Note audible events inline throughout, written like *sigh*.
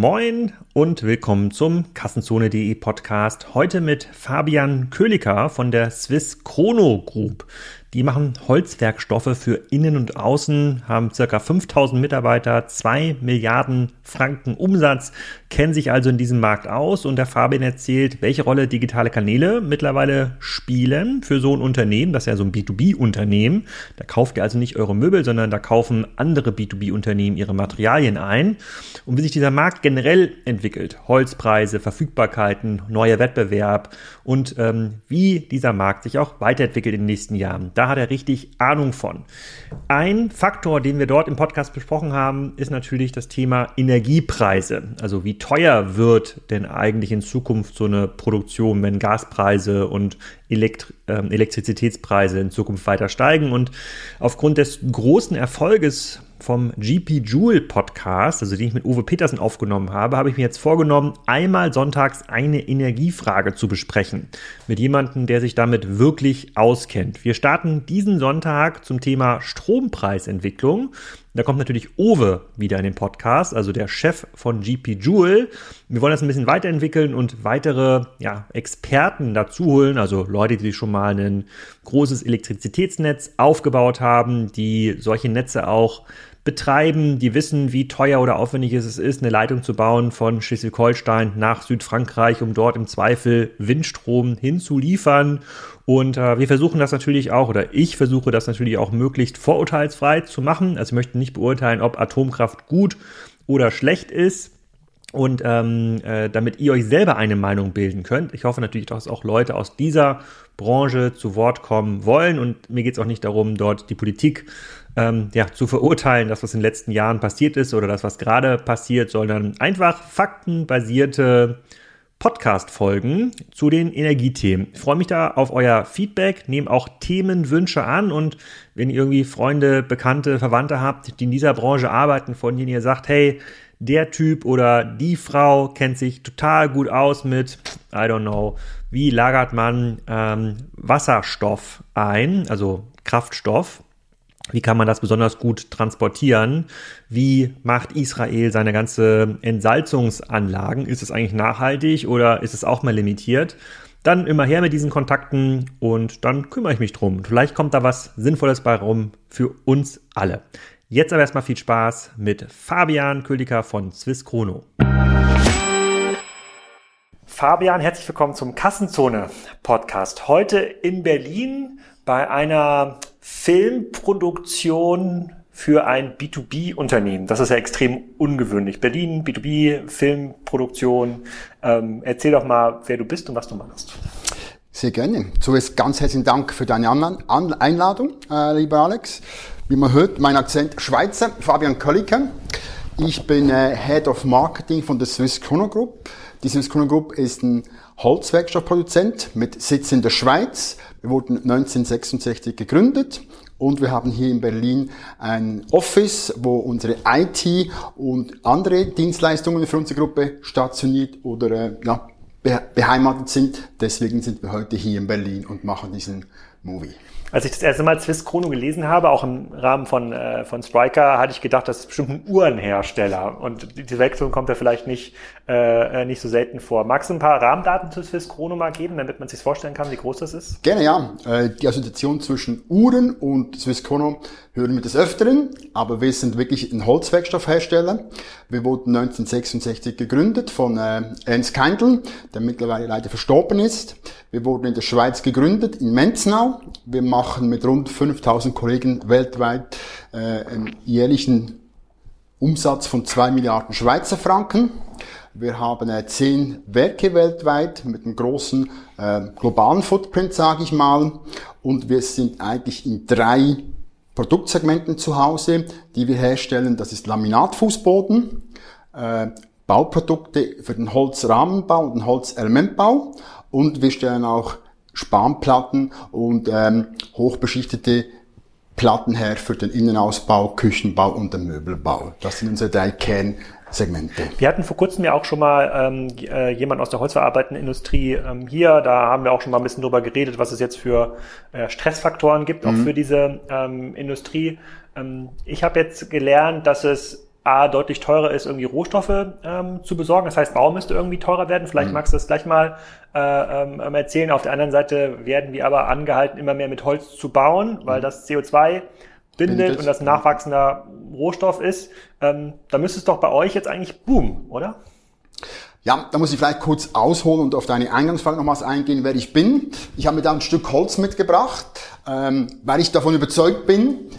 Moin und willkommen zum Kassenzone.de Podcast. Heute mit Fabian Köliker von der Swiss Chrono Group. Die machen Holzwerkstoffe für Innen und Außen, haben circa 5000 Mitarbeiter, 2 Milliarden Franken Umsatz, kennen sich also in diesem Markt aus und der Fabian erzählt, welche Rolle digitale Kanäle mittlerweile spielen für so ein Unternehmen. Das ist ja so ein B2B-Unternehmen. Da kauft ihr also nicht eure Möbel, sondern da kaufen andere B2B-Unternehmen ihre Materialien ein. Und wie sich dieser Markt generell entwickelt, Holzpreise, Verfügbarkeiten, neuer Wettbewerb und ähm, wie dieser Markt sich auch weiterentwickelt in den nächsten Jahren. Da hat er richtig Ahnung von. Ein Faktor, den wir dort im Podcast besprochen haben, ist natürlich das Thema Energiepreise. Also wie teuer wird denn eigentlich in Zukunft so eine Produktion, wenn Gaspreise und Elektri äh, Elektrizitätspreise in Zukunft weiter steigen. Und aufgrund des großen Erfolges vom GP Joule Podcast, also den ich mit Uwe Petersen aufgenommen habe, habe ich mir jetzt vorgenommen, einmal sonntags eine Energiefrage zu besprechen. Mit jemandem, der sich damit wirklich auskennt. Wir starten diesen Sonntag zum Thema Strompreisentwicklung. Da kommt natürlich Uwe wieder in den Podcast, also der Chef von GP Joule. Wir wollen das ein bisschen weiterentwickeln und weitere ja, Experten dazu holen, also Leute, die schon mal ein großes Elektrizitätsnetz aufgebaut haben, die solche Netze auch betreiben, die wissen, wie teuer oder aufwendig es ist, eine Leitung zu bauen von Schleswig-Holstein nach Südfrankreich, um dort im Zweifel Windstrom hinzuliefern. Und äh, wir versuchen das natürlich auch, oder ich versuche das natürlich auch möglichst vorurteilsfrei zu machen. Also ich möchte nicht beurteilen, ob Atomkraft gut oder schlecht ist. Und ähm, äh, damit ihr euch selber eine Meinung bilden könnt. Ich hoffe natürlich, dass auch Leute aus dieser Branche zu Wort kommen wollen. Und mir geht es auch nicht darum, dort die Politik ähm, ja, zu verurteilen, das, was in den letzten Jahren passiert ist oder das, was gerade passiert, sondern einfach faktenbasierte Podcast-Folgen zu den Energiethemen. Ich freue mich da auf euer Feedback, nehme auch Themenwünsche an und wenn ihr irgendwie Freunde, Bekannte, Verwandte habt, die in dieser Branche arbeiten, von denen ihr sagt, hey, der Typ oder die Frau kennt sich total gut aus mit, I don't know, wie lagert man ähm, Wasserstoff ein, also Kraftstoff wie kann man das besonders gut transportieren? Wie macht Israel seine ganze Entsalzungsanlagen? Ist es eigentlich nachhaltig oder ist es auch mal limitiert? Dann immer her mit diesen Kontakten und dann kümmere ich mich drum. Vielleicht kommt da was Sinnvolles bei rum für uns alle. Jetzt aber erstmal viel Spaß mit Fabian Köliker von Swiss Chrono. Fabian, herzlich willkommen zum Kassenzone Podcast. Heute in Berlin bei einer Filmproduktion für ein B2B-Unternehmen. Das ist ja extrem ungewöhnlich. Berlin, B2B, Filmproduktion. Ähm, erzähl doch mal, wer du bist und was du machst. Sehr gerne. Zuerst ganz herzlichen Dank für deine Einladung, äh, lieber Alex. Wie man hört, mein Akzent Schweizer, Fabian Kölliker. Ich bin äh, Head of Marketing von der Swiss Chrono Group. Die Swiss Chrono Group ist ein Holzwerkstoffproduzent mit Sitz in der Schweiz. Wir wurden 1966 gegründet und wir haben hier in Berlin ein Office, wo unsere IT und andere Dienstleistungen für unsere Gruppe stationiert oder äh, ja, beheimatet sind. Deswegen sind wir heute hier in Berlin und machen diesen Movie. Als ich das erste Mal Swiss Chrono gelesen habe, auch im Rahmen von, äh, von Striker, hatte ich gedacht, das ist bestimmt ein Uhrenhersteller. Und die Wechselung kommt ja vielleicht nicht, äh, äh, nicht so selten vor. Magst du ein paar Rahmendaten zu Swiss Chrono mal geben, damit man sich vorstellen kann, wie groß das ist? Gerne, ja. Äh, die Assoziation zwischen Uhren und Swiss Chrono hören wir des Öfteren, aber wir sind wirklich ein Holzwerkstoffhersteller. Wir wurden 1966 gegründet von äh, Ernst Keindl, der mittlerweile leider verstorben ist. Wir wurden in der Schweiz gegründet, in Menznau. Wir machen mit rund 5000 Kollegen weltweit äh, einen jährlichen Umsatz von 2 Milliarden Schweizer Franken. Wir haben äh, zehn Werke weltweit mit einem großen äh, globalen Footprint, sage ich mal. Und wir sind eigentlich in drei Produktsegmenten zu Hause, die wir herstellen. Das ist Laminatfußboden, äh, Bauprodukte für den Holzrahmenbau und den Holzelementbau und wir stellen auch Spanplatten und ähm, hochbeschichtete Platten her für den Innenausbau, Küchenbau und den Möbelbau. Das sind unsere drei Kern Segmente. Wir hatten vor kurzem ja auch schon mal ähm, äh, jemand aus der holzverarbeitenden Industrie ähm, hier. Da haben wir auch schon mal ein bisschen drüber geredet, was es jetzt für äh, Stressfaktoren gibt, mhm. auch für diese ähm, Industrie. Ähm, ich habe jetzt gelernt, dass es A, deutlich teurer ist, irgendwie Rohstoffe ähm, zu besorgen. Das heißt, Bau müsste irgendwie teurer werden. Vielleicht mhm. magst du das gleich mal äh, ähm, erzählen. Auf der anderen Seite werden wir aber angehalten, immer mehr mit Holz zu bauen, weil mhm. das CO2 bindet, bindet, und das ein nachwachsender Rohstoff ist. Ähm, da müsste es doch bei euch jetzt eigentlich boomen, oder? Ja, da muss ich vielleicht kurz ausholen und auf deine Eingangsfrage nochmals eingehen, wer ich bin. Ich habe mir da ein Stück Holz mitgebracht, ähm, weil ich davon überzeugt bin,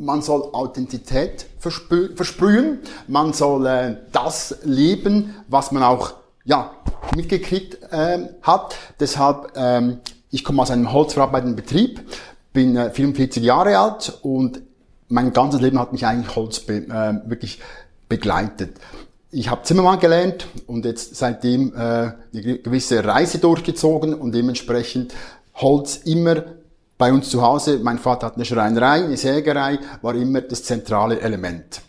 man soll Authentizität versprühen, man soll äh, das leben, was man auch ja, mitgekriegt äh, hat. Deshalb, ähm, ich komme aus einem holzverarbeitenden Betrieb, bin äh, 44 Jahre alt und mein ganzes Leben hat mich eigentlich Holz be äh, wirklich begleitet. Ich habe Zimmermann gelernt und jetzt seitdem äh, eine gewisse Reise durchgezogen und dementsprechend Holz immer bei uns zu Hause, mein Vater hat eine Schreinerei, eine Sägerei, war immer das zentrale Element.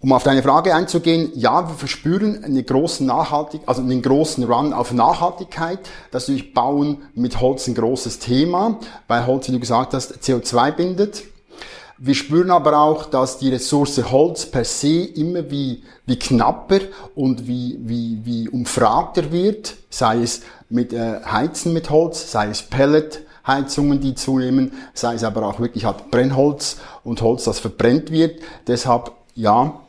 Um auf deine Frage einzugehen, ja, wir verspüren einen großen Nachhaltig, also einen großen Run auf Nachhaltigkeit. Das ist Bauen mit Holz ein großes Thema, weil Holz, wie du gesagt hast, CO2 bindet. Wir spüren aber auch, dass die Ressource Holz per se immer wie, wie knapper und wie, wie, wie umfragter wird, sei es mit äh, Heizen mit Holz, sei es Pellet, Heizungen, die zunehmen, sei es aber auch wirklich halt Brennholz und Holz, das verbrennt wird. Deshalb, ja,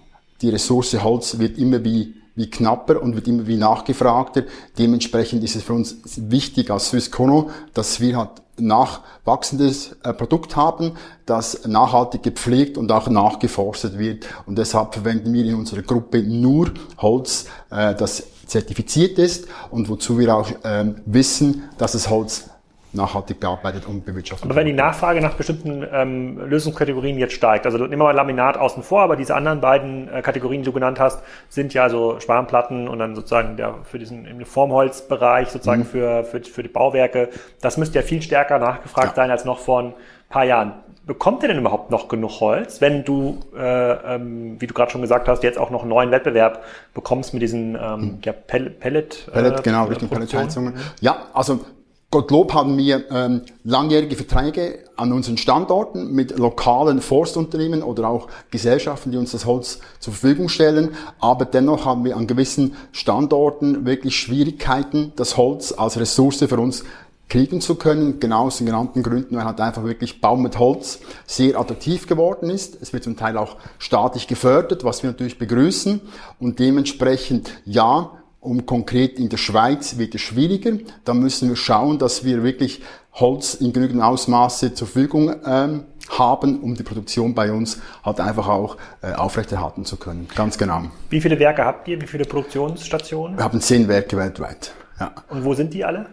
die Ressource Holz wird immer wie, wie knapper und wird immer wie nachgefragter. Dementsprechend ist es für uns wichtig als Swisscono, dass wir halt nachwachsendes äh, Produkt haben, das nachhaltig gepflegt und auch nachgeforstet wird. Und deshalb verwenden wir in unserer Gruppe nur Holz, äh, das zertifiziert ist und wozu wir auch ähm, wissen, dass es Holz nachhaltig bearbeitet und bewirtschaftet. Aber wenn die Nachfrage nach bestimmten ähm, Lösungskategorien jetzt steigt, also nehmen wir mal Laminat außen vor, aber diese anderen beiden äh, Kategorien, die du genannt hast, sind ja so Spanplatten und dann sozusagen der für diesen im Formholzbereich sozusagen mhm. für, für, für die Bauwerke. Das müsste ja viel stärker nachgefragt ja. sein als noch vor ein paar Jahren. Bekommt ihr denn überhaupt noch genug Holz, wenn du, äh, ähm, wie du gerade schon gesagt hast, jetzt auch noch einen neuen Wettbewerb bekommst mit diesen ähm, mhm. ja, Pellet, Pellet, Pellet, genau, äh, Richtung Pelletheizungen. Ja, also Gottlob haben wir ähm, langjährige Verträge an unseren Standorten mit lokalen Forstunternehmen oder auch Gesellschaften, die uns das Holz zur Verfügung stellen. Aber dennoch haben wir an gewissen Standorten wirklich Schwierigkeiten, das Holz als Ressource für uns kriegen zu können, genau aus den genannten Gründen, weil halt einfach wirklich Baum mit Holz sehr attraktiv geworden ist. Es wird zum Teil auch staatlich gefördert, was wir natürlich begrüßen und dementsprechend ja, um konkret in der Schweiz wird es schwieriger. Da müssen wir schauen, dass wir wirklich Holz in genügend Ausmaße zur Verfügung ähm, haben, um die Produktion bei uns halt einfach auch äh, aufrechterhalten zu können. Ganz genau. Wie viele Werke habt ihr? Wie viele Produktionsstationen? Wir haben zehn Werke weltweit. Ja. Und wo sind die alle?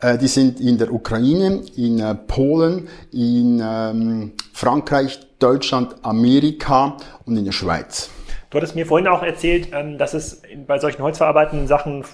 Äh, die sind in der Ukraine, in äh, Polen, in ähm, Frankreich, Deutschland, Amerika und in der Schweiz. Du hattest mir vorhin auch erzählt, ähm, dass es bei solchen holzverarbeitenden Sachen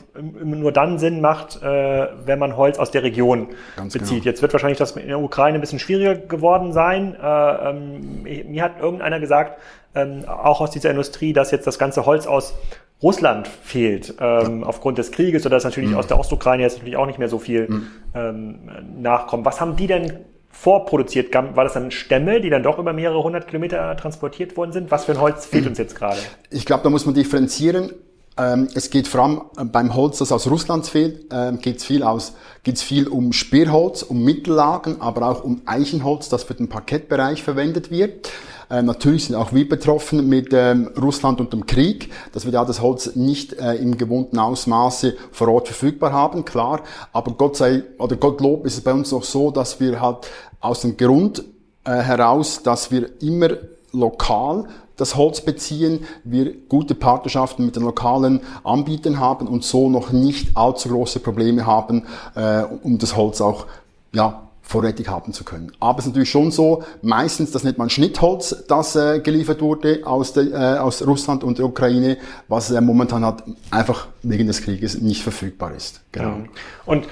nur dann Sinn macht, äh, wenn man Holz aus der Region Ganz bezieht. Genau. Jetzt wird wahrscheinlich das in der Ukraine ein bisschen schwieriger geworden sein. Äh, ähm, mir hat irgendeiner gesagt, ähm, auch aus dieser Industrie, dass jetzt das ganze Holz aus Russland fehlt, ähm, aufgrund des Krieges oder dass natürlich mhm. aus der Ostukraine jetzt natürlich auch nicht mehr so viel mhm. ähm, nachkommt. Was haben die denn vorproduziert? War das dann Stämme, die dann doch über mehrere hundert Kilometer transportiert worden sind? Was für ein Holz fehlt uns jetzt gerade? Ich glaube, da muss man differenzieren. Ähm, es geht vor allem äh, beim Holz, das aus Russland fehlt, ähm, geht es viel aus, geht's viel um Sperrholz, um Mittellagen, aber auch um Eichenholz, das für den Parkettbereich verwendet wird. Äh, natürlich sind auch wir betroffen mit ähm, Russland und dem Krieg, dass wir da das Holz nicht äh, im gewohnten Ausmaße vor Ort verfügbar haben, klar. Aber Gott sei oder Gottlob ist es bei uns noch so, dass wir halt aus dem Grund äh, heraus, dass wir immer lokal das Holz beziehen, wir gute Partnerschaften mit den lokalen Anbietern haben und so noch nicht allzu große Probleme haben, äh, um das Holz auch ja, vorrätig haben zu können. Aber es ist natürlich schon so, meistens, das nennt man Schnittholz, das äh, geliefert wurde aus, der, äh, aus Russland und der Ukraine, was äh, momentan halt einfach wegen des Krieges nicht verfügbar ist. Genau. Und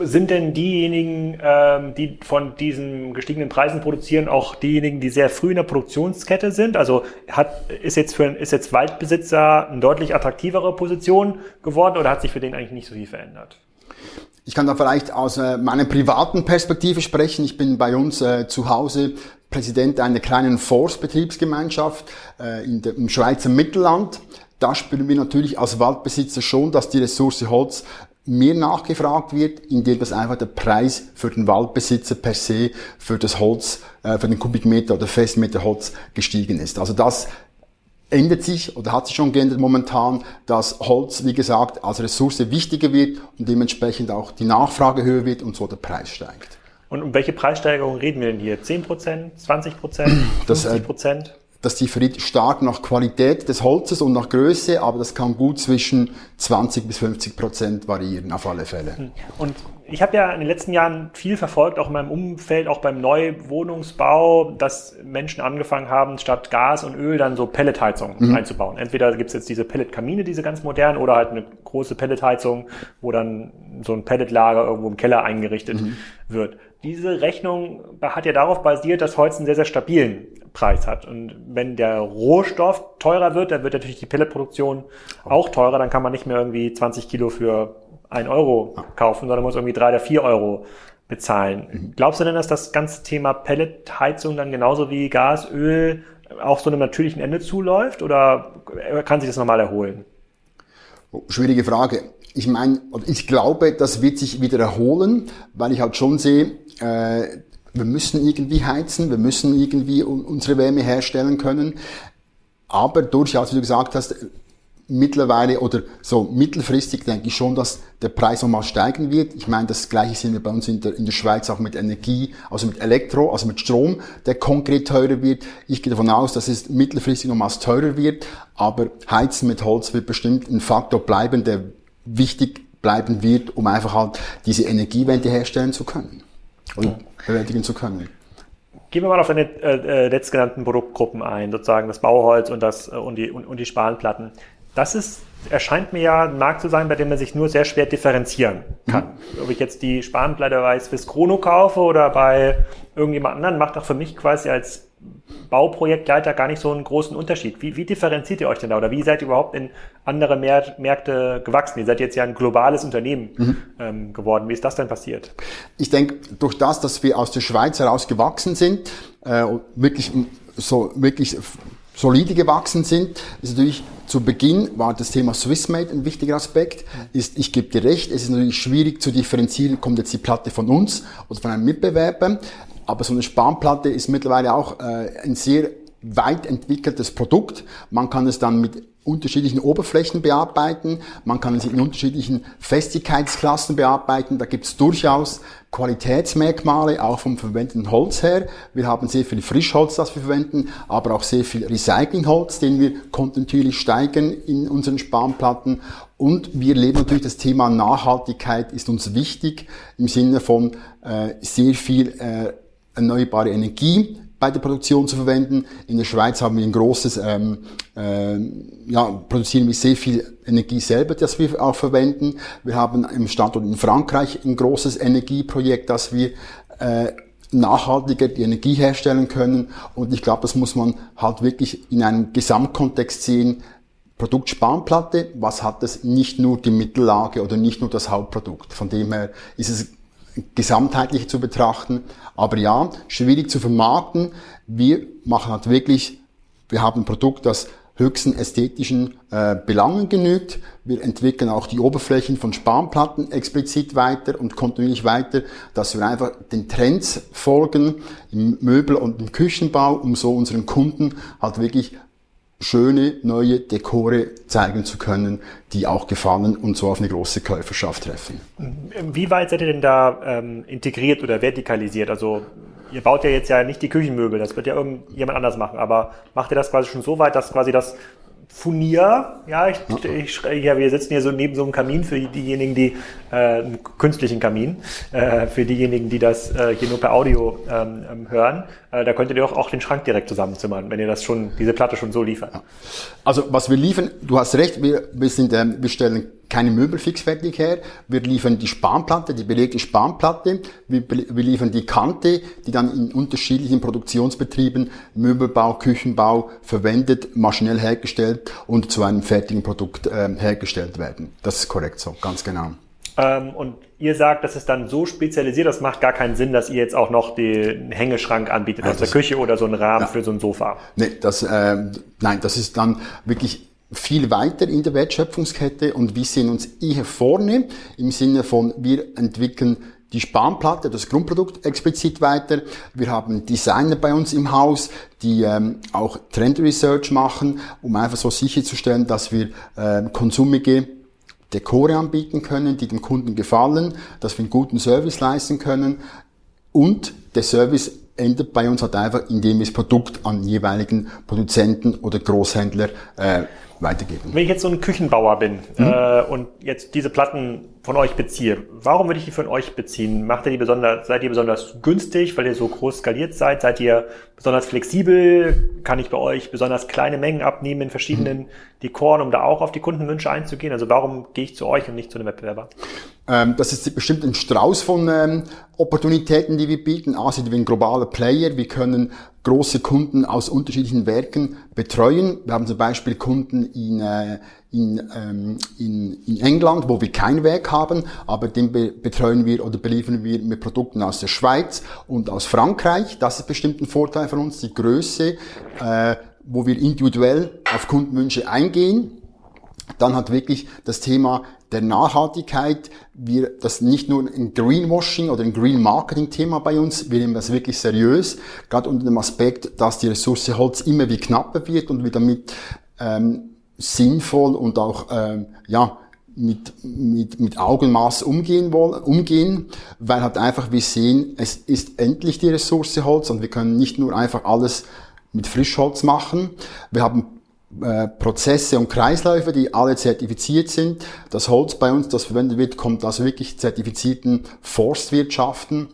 sind denn diejenigen, ähm, die von diesen gestiegenen Preisen produzieren, auch diejenigen, die sehr früh in der Produktionskette sind? Also hat, ist jetzt für ist jetzt Waldbesitzer eine deutlich attraktivere Position geworden oder hat sich für den eigentlich nicht so viel verändert? Ich kann da vielleicht aus äh, meiner privaten Perspektive sprechen. Ich bin bei uns äh, zu Hause Präsident einer kleinen Forstbetriebsgemeinschaft äh, der, im Schweizer Mittelland. Da spüren wir natürlich als Waldbesitzer schon, dass die Ressource Holz mehr nachgefragt wird, indem das einfach der Preis für den Waldbesitzer per se für das Holz, äh, für den Kubikmeter oder Festmeter Holz gestiegen ist. Also das ändert sich oder hat sich schon geändert momentan, dass Holz, wie gesagt, als Ressource wichtiger wird und dementsprechend auch die Nachfrage höher wird und so der Preis steigt. Und um welche Preissteigerung reden wir denn hier? 10% 20% 50 Prozent? Das differiert stark nach Qualität des Holzes und nach Größe, aber das kann gut zwischen 20 bis 50 Prozent variieren, auf alle Fälle. Hm. Und ich habe ja in den letzten Jahren viel verfolgt, auch in meinem Umfeld, auch beim Neuwohnungsbau, dass Menschen angefangen haben, statt Gas und Öl dann so Pelletheizung mhm. einzubauen. Entweder gibt es jetzt diese Pelletkamine, diese ganz modernen, oder halt eine große Pelletheizung, wo dann so ein Pelletlager irgendwo im Keller eingerichtet mhm. wird. Diese Rechnung hat ja darauf basiert, dass Holz einen sehr, sehr stabilen Preis hat. Und wenn der Rohstoff teurer wird, dann wird natürlich die Pelletproduktion auch teurer. Dann kann man nicht mehr irgendwie 20 Kilo für ein Euro kaufen, sondern muss irgendwie drei oder vier Euro bezahlen. Mhm. Glaubst du denn, dass das ganze Thema Pelletheizung dann genauso wie Gas, Öl auch so einem natürlichen Ende zuläuft oder kann sich das nochmal erholen? Oh, schwierige Frage. Ich meine, ich glaube, das wird sich wieder erholen, weil ich halt schon sehe, äh, wir müssen irgendwie heizen, wir müssen irgendwie unsere Wärme herstellen können. Aber durchaus, wie du gesagt hast, mittlerweile oder so mittelfristig denke ich schon, dass der Preis nochmal steigen wird. Ich meine, das gleiche sehen wir bei uns in der, in der Schweiz auch mit Energie, also mit Elektro, also mit Strom, der konkret teurer wird. Ich gehe davon aus, dass es mittelfristig nochmals teurer wird, aber Heizen mit Holz wird bestimmt ein Faktor bleiben, der wichtig bleiben wird, um einfach halt diese Energiewende herstellen zu können und bewältigen zu können. Gehen wir mal auf deine äh, äh, letztgenannten Produktgruppen ein, sozusagen das Bauholz und, das, äh, und, die, und, und die Spanplatten. Das ist, erscheint mir ja ein Markt zu sein, bei dem man sich nur sehr schwer differenzieren kann. Mhm. Ob ich jetzt die Spanplatte bei Swiss Chrono kaufe oder bei irgendjemand anderen, macht doch für mich quasi als Bauprojektleiter gar nicht so einen großen Unterschied. Wie, wie differenziert ihr euch denn da oder wie seid ihr überhaupt in andere Märkte gewachsen? Ihr seid jetzt ja ein globales Unternehmen mhm. ähm, geworden. Wie ist das denn passiert? Ich denke, durch das, dass wir aus der Schweiz heraus gewachsen sind, äh, wirklich so wirklich solide gewachsen sind, ist natürlich zu Beginn war das Thema Swissmade ein wichtiger Aspekt. Ist, ich gebe dir recht, es ist natürlich schwierig zu differenzieren, kommt jetzt die Platte von uns oder von einem Mitbewerber. Aber so eine Spanplatte ist mittlerweile auch äh, ein sehr weit entwickeltes Produkt. Man kann es dann mit unterschiedlichen Oberflächen bearbeiten, man kann es in unterschiedlichen Festigkeitsklassen bearbeiten. Da gibt es durchaus Qualitätsmerkmale, auch vom verwendeten Holz her. Wir haben sehr viel Frischholz, das wir verwenden, aber auch sehr viel Recyclingholz, den wir kontinuierlich steigern in unseren Spanplatten. Und wir leben natürlich das Thema Nachhaltigkeit ist uns wichtig im Sinne von äh, sehr viel äh, erneuerbare Energie bei der Produktion zu verwenden. In der Schweiz haben wir ein großes, ähm, äh, ja, produzieren wir sehr viel Energie selber, das wir auch verwenden. Wir haben im Standort in Frankreich ein großes Energieprojekt, das wir äh, nachhaltiger die Energie herstellen können. Und ich glaube, das muss man halt wirklich in einem Gesamtkontext sehen. Produkt Spanplatte, was hat es nicht nur die Mittellage oder nicht nur das Hauptprodukt. Von dem her ist es gesamtheitlich zu betrachten. Aber ja, schwierig zu vermarkten. Wir machen halt wirklich, wir haben ein Produkt, das höchsten ästhetischen äh, Belangen genügt. Wir entwickeln auch die Oberflächen von Spanplatten explizit weiter und kontinuierlich weiter, dass wir einfach den Trends folgen im Möbel- und im Küchenbau, um so unseren Kunden halt wirklich schöne neue Dekore zeigen zu können, die auch gefallen und so auf eine große Käuferschaft treffen. Wie weit seid ihr denn da ähm, integriert oder vertikalisiert? Also ihr baut ja jetzt ja nicht die Küchenmöbel, das wird ja irgendjemand anders machen, aber macht ihr das quasi schon so weit, dass quasi das Furnier, ja, ich, ich, ja, wir sitzen hier so neben so einem Kamin für diejenigen, die äh, einen künstlichen Kamin, äh, für diejenigen, die das äh, hier nur per Audio ähm, ähm hören. Äh, da könntet ihr auch, auch den Schrank direkt zusammenzimmern, wenn ihr das schon, diese Platte schon so liefert. Also was wir liefern, du hast recht, wir, wir sind, ähm, wir stellen keine Möbel fixfertig her. Wir liefern die Spanplatte, die belegte Spanplatte. Wir, wir, liefern die Kante, die dann in unterschiedlichen Produktionsbetrieben, Möbelbau, Küchenbau verwendet, maschinell hergestellt und zu einem fertigen Produkt äh, hergestellt werden. Das ist korrekt so, ganz genau. Ähm, und ihr sagt, das ist dann so spezialisiert, das macht gar keinen Sinn, dass ihr jetzt auch noch den Hängeschrank anbietet ja, aus der Küche oder so einen Rahmen ja. für so ein Sofa. Nee, das, äh, nein, das ist dann wirklich viel weiter in der Wertschöpfungskette und wir sehen uns eher vorne im Sinne von, wir entwickeln die Spanplatte, das Grundprodukt explizit weiter. Wir haben Designer bei uns im Haus, die ähm, auch Trend Research machen, um einfach so sicherzustellen, dass wir äh, konsumige Dekore anbieten können, die dem Kunden gefallen, dass wir einen guten Service leisten können und der Service endet bei uns halt einfach, indem wir das Produkt an jeweiligen Produzenten oder Großhändler äh, weitergeben. Wenn ich jetzt so ein Küchenbauer bin mhm. äh, und jetzt diese Platten von euch beziehe, warum würde ich die von euch beziehen? Macht ihr die besonders, seid ihr besonders günstig, weil ihr so groß skaliert seid? Seid ihr besonders flexibel? Kann ich bei euch besonders kleine Mengen abnehmen in verschiedenen mhm. Dekoren, um da auch auf die Kundenwünsche einzugehen? Also warum gehe ich zu euch und nicht zu einem Wettbewerber? Ähm, das ist bestimmt ein Strauß von ähm, Opportunitäten, die wir bieten. A sind wir ein globaler Player. Wir können große Kunden aus unterschiedlichen Werken betreuen. Wir haben zum Beispiel Kunden in, äh, in, ähm, in, in England, wo wir kein Werk haben, aber den be betreuen wir oder beliefern wir mit Produkten aus der Schweiz und aus Frankreich. Das ist bestimmt ein Vorteil von uns, die Größe, äh, wo wir individuell auf Kundenwünsche eingehen. Dann hat wirklich das Thema der Nachhaltigkeit, wir, das nicht nur ein Greenwashing oder ein Green Marketing Thema bei uns, wir nehmen das wirklich seriös, gerade unter dem Aspekt, dass die Ressource Holz immer wie knapper wird und wir damit ähm, sinnvoll und auch ähm, ja mit, mit, mit Augenmaß umgehen wollen, umgehen, weil halt einfach wir sehen, es ist endlich die Ressource Holz und wir können nicht nur einfach alles mit Frischholz machen. Wir haben Prozesse und Kreisläufe, die alle zertifiziert sind. Das Holz bei uns, das verwendet wird, kommt aus wirklich zertifizierten Forstwirtschaften.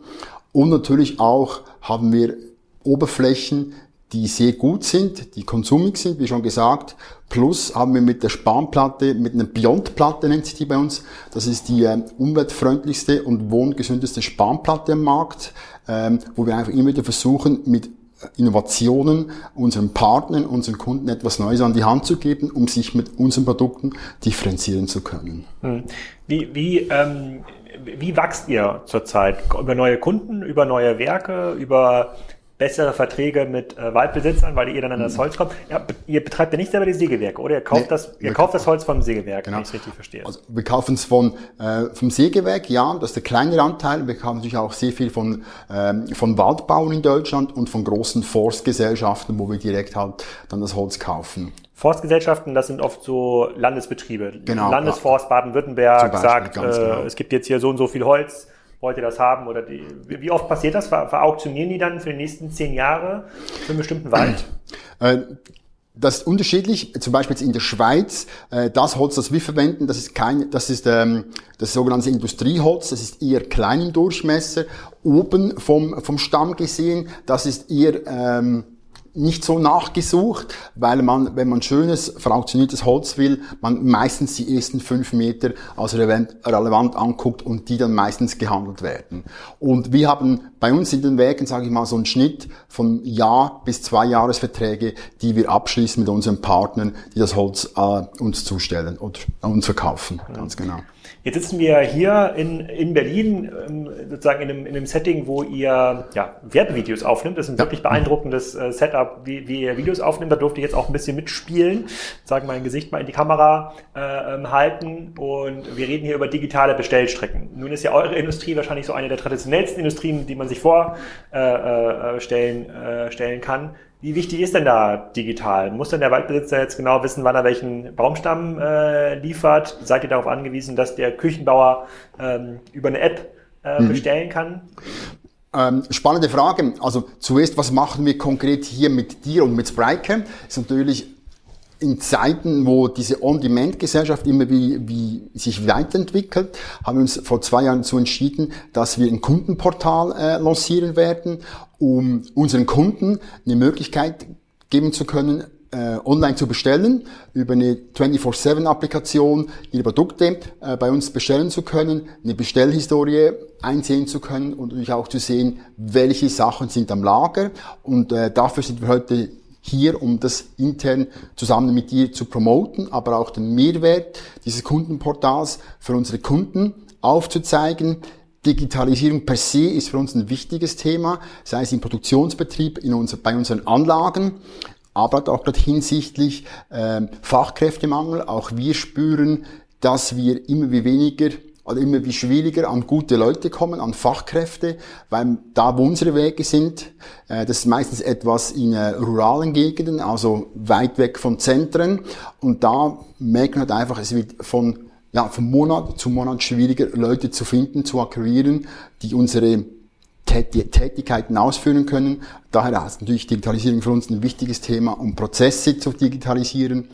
Und natürlich auch haben wir Oberflächen, die sehr gut sind, die konsumig sind, wie schon gesagt. Plus haben wir mit der Spanplatte, mit einer Beyond-Platte nennt sich die bei uns. Das ist die äh, umweltfreundlichste und wohngesündeste Spanplatte am Markt, ähm, wo wir einfach immer wieder versuchen, mit Innovationen unseren Partnern, unseren Kunden etwas Neues an die Hand zu geben, um sich mit unseren Produkten differenzieren zu können. Hm. Wie, wie, ähm, wie wächst ihr zurzeit? Über neue Kunden, über neue Werke, über bessere Verträge mit äh, Waldbesitzern, weil ihr dann an das mhm. Holz kommt. Ja, ihr betreibt ja nicht selber die Sägewerke, oder? Ihr kauft, nee, das, ihr kauft das Holz vom Sägewerk, genau. wenn ich es richtig verstehe. Also wir kaufen es von, äh, vom Sägewerk, ja, das ist der kleinere Anteil. Wir kaufen natürlich auch sehr viel von, ähm, von Waldbauern in Deutschland und von großen Forstgesellschaften, wo wir direkt halt dann das Holz kaufen. Forstgesellschaften, das sind oft so Landesbetriebe. Genau. Landesforst Baden-Württemberg sagt, äh, genau. es gibt jetzt hier so und so viel Holz wollt ihr das haben? Oder die, wie oft passiert das? Ver, verauktionieren die dann für die nächsten zehn Jahre für einen bestimmten Wald? Äh, das ist unterschiedlich. Zum Beispiel in der Schweiz, äh, das Holz, das wir verwenden, das ist kein, das ist ähm, das sogenannte Industrieholz. Das ist eher klein im Durchmesser, oben vom vom Stamm gesehen. Das ist eher ähm, nicht so nachgesucht, weil man, wenn man schönes, fraktioniertes Holz will, man meistens die ersten fünf Meter als relevant, anguckt und die dann meistens gehandelt werden. Und wir haben bei uns in den Werken, sage ich mal, so einen Schnitt von Jahr bis zwei Jahresverträge, die wir abschließen mit unseren Partnern, die das Holz äh, uns zustellen und uns verkaufen. Ganz genau. Jetzt sitzen wir hier in, in Berlin, ähm, sozusagen in einem, in einem Setting, wo ihr ja, Werbevideos aufnimmt. Das ist ein ja. wirklich beeindruckendes äh, Setup, wie, wie ihr Videos aufnimmt. Da durfte ich jetzt auch ein bisschen mitspielen, sagen mein Gesicht mal in die Kamera äh, ähm, halten. Und wir reden hier über digitale Bestellstrecken. Nun ist ja eure Industrie wahrscheinlich so eine der traditionellsten Industrien, die man sich vorstellen äh, äh, stellen, äh, stellen kann. Wie wichtig ist denn da digital? Muss denn der Waldbesitzer jetzt genau wissen, wann er welchen Baumstamm äh, liefert? Seid ihr darauf angewiesen, dass der Küchenbauer ähm, über eine App äh, mhm. bestellen kann? Ähm, spannende Frage. Also zuerst, was machen wir konkret hier mit dir und mit Spryker? Ist natürlich in Zeiten, wo diese On-Demand-Gesellschaft immer wie, wie sich weiterentwickelt, haben wir uns vor zwei Jahren dazu entschieden, dass wir ein Kundenportal äh, lancieren werden, um unseren Kunden eine Möglichkeit geben zu können, äh, online zu bestellen, über eine 24-7-Applikation ihre Produkte äh, bei uns bestellen zu können, eine Bestellhistorie einsehen zu können und natürlich auch zu sehen, welche Sachen sind am Lager. Und äh, dafür sind wir heute hier, um das intern zusammen mit dir zu promoten, aber auch den Mehrwert dieses Kundenportals für unsere Kunden aufzuzeigen, Digitalisierung per se ist für uns ein wichtiges Thema, sei es im Produktionsbetrieb, in unser, bei unseren Anlagen, aber auch gerade hinsichtlich äh, Fachkräftemangel. Auch wir spüren, dass wir immer wie weniger oder immer wie schwieriger an gute Leute kommen, an Fachkräfte, weil da, wo unsere Wege sind, äh, das ist meistens etwas in äh, ruralen Gegenden, also weit weg von Zentren. Und da merken halt einfach, es wird von ja, von Monat zu Monat schwieriger, Leute zu finden, zu akquirieren, die unsere Tätigkeiten ausführen können. Daher ist natürlich Digitalisierung für uns ein wichtiges Thema, um Prozesse zu digitalisieren,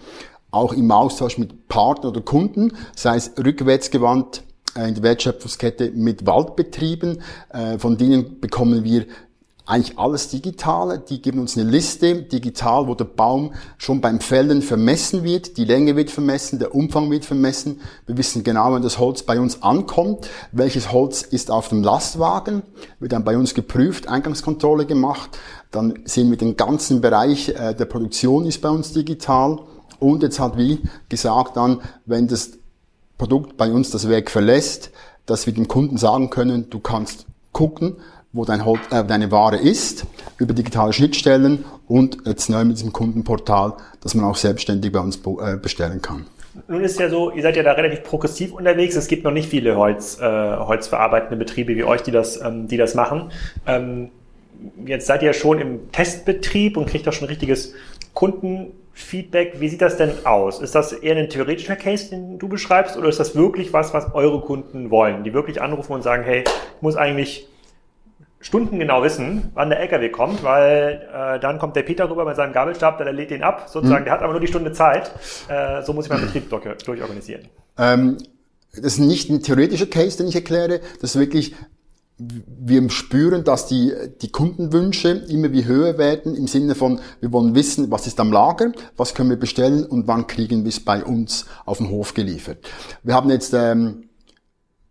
auch im Austausch mit Partnern oder Kunden, sei es rückwärtsgewandt in der Wertschöpfungskette mit Waldbetrieben, äh, von denen bekommen wir eigentlich alles Digitale. Die geben uns eine Liste digital, wo der Baum schon beim Fällen vermessen wird. Die Länge wird vermessen, der Umfang wird vermessen. Wir wissen genau, wenn das Holz bei uns ankommt, welches Holz ist auf dem Lastwagen, wird dann bei uns geprüft, Eingangskontrolle gemacht. Dann sehen wir den ganzen Bereich äh, der Produktion ist bei uns digital. Und jetzt hat wie gesagt dann, wenn das Produkt bei uns das Werk verlässt, dass wir dem Kunden sagen können, du kannst gucken, wo dein äh, deine Ware ist, über digitale Schnittstellen und jetzt neu mit diesem Kundenportal, dass man auch selbstständig bei uns äh, bestellen kann. Nun ist ja so, ihr seid ja da relativ progressiv unterwegs. Es gibt noch nicht viele Holz, äh, holzverarbeitende Betriebe wie euch, die das, ähm, die das machen. Ähm, jetzt seid ihr schon im Testbetrieb und kriegt auch schon richtiges Kundenfeedback. Wie sieht das denn aus? Ist das eher ein theoretischer Case, den du beschreibst, oder ist das wirklich was, was eure Kunden wollen, die wirklich anrufen und sagen, hey, ich muss eigentlich stundengenau wissen, wann der LKW kommt, weil äh, dann kommt der Peter rüber mit seinem Gabelstab, der lädt den ab, sozusagen, mhm. der hat aber nur die Stunde Zeit. Äh, so muss ich meinen Betrieb durch, durchorganisieren. Ähm, das ist nicht ein theoretischer Case, den ich erkläre, das ist wirklich wir spüren, dass die, die Kundenwünsche immer wie höher werden im Sinne von, wir wollen wissen, was ist am Lager, was können wir bestellen und wann kriegen wir es bei uns auf dem Hof geliefert. Wir haben jetzt ähm,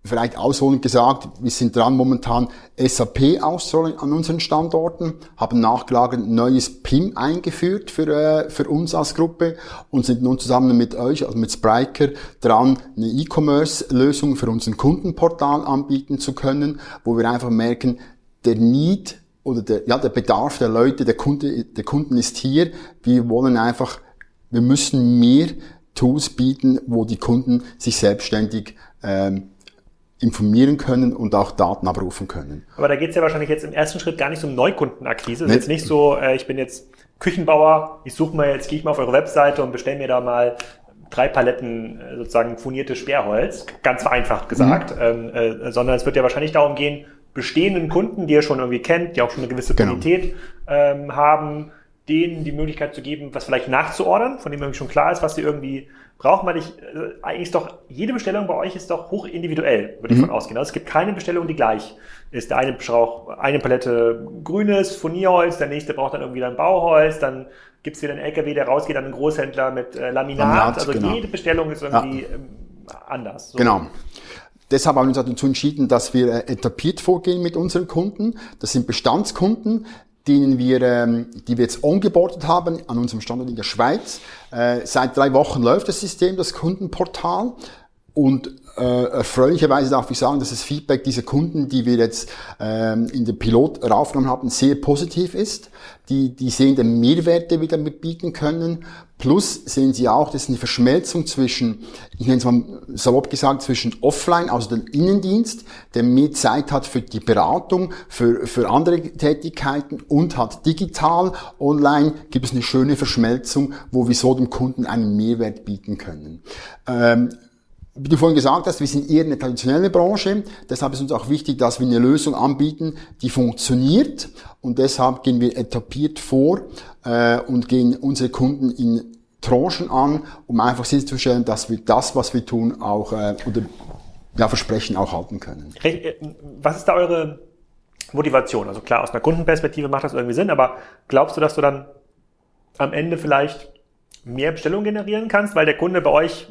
vielleicht ausholend gesagt, wir sind dran momentan SAP auszurollen an unseren Standorten, haben nachgelagert ein neues PIM eingeführt für, äh, für uns als Gruppe und sind nun zusammen mit euch, also mit Spriker, dran, eine E-Commerce-Lösung für unseren Kundenportal anbieten zu können, wo wir einfach merken, der Need oder der, ja, der Bedarf der Leute, der Kunde, der Kunden ist hier. Wir wollen einfach, wir müssen mehr Tools bieten, wo die Kunden sich selbstständig ähm, informieren können und auch Daten abrufen können. Aber da geht es ja wahrscheinlich jetzt im ersten Schritt gar nicht um Neukundenakquise. Es ist jetzt nicht so, äh, ich bin jetzt Küchenbauer, ich suche mal jetzt, gehe ich mal auf eure Webseite und bestelle mir da mal drei Paletten äh, sozusagen funiertes Sperrholz, ganz vereinfacht gesagt, mhm. ähm, äh, sondern es wird ja wahrscheinlich darum gehen, bestehenden Kunden, die ihr schon irgendwie kennt, die auch schon eine gewisse. Qualität genau. ähm, haben, denen die Möglichkeit zu geben, was vielleicht nachzuordern, von dem irgendwie schon klar ist, was sie irgendwie brauchen, weil ich, äh, eigentlich ist doch, jede Bestellung bei euch ist doch hoch individuell, würde ich mhm. von ausgehen. Also es gibt keine Bestellung, die gleich ist. Der eine braucht eine Palette grünes Furnierholz, der nächste braucht dann irgendwie dann Bauholz, dann gibt's wieder einen LKW, der rausgeht, dann einen Großhändler mit äh, Laminat. Laminat. Also genau. jede Bestellung ist irgendwie ja. ähm, anders. So. Genau. Deshalb haben wir uns dazu entschieden, dass wir äh, etabliert vorgehen mit unseren Kunden. Das sind Bestandskunden, denen wir, ähm, die wir jetzt ongeboardet haben an unserem Standort in der Schweiz. Äh, seit drei Wochen läuft das System, das Kundenportal. Und äh, erfreulicherweise darf ich sagen, dass das Feedback dieser Kunden, die wir jetzt ähm, in den Pilot raufgenommen haben, sehr positiv ist. Die, die sehen den Mehrwert, den wir damit bieten können. Plus sehen sie auch, das ist eine Verschmelzung zwischen, ich nenne es mal salopp gesagt, zwischen Offline, also dem Innendienst, der mehr Zeit hat für die Beratung, für, für andere Tätigkeiten und hat digital, online gibt es eine schöne Verschmelzung, wo wir so dem Kunden einen Mehrwert bieten können. Ähm, wie du vorhin gesagt hast, wir sind eher eine traditionelle Branche. Deshalb ist uns auch wichtig, dass wir eine Lösung anbieten, die funktioniert. Und deshalb gehen wir etabliert vor äh, und gehen unsere Kunden in Tranchen an, um einfach sicherzustellen, dass wir das, was wir tun, auch äh, oder ja, Versprechen auch halten können. Äh, was ist da eure Motivation? Also klar, aus einer Kundenperspektive macht das irgendwie Sinn, aber glaubst du, dass du dann am Ende vielleicht mehr Bestellungen generieren kannst, weil der Kunde bei euch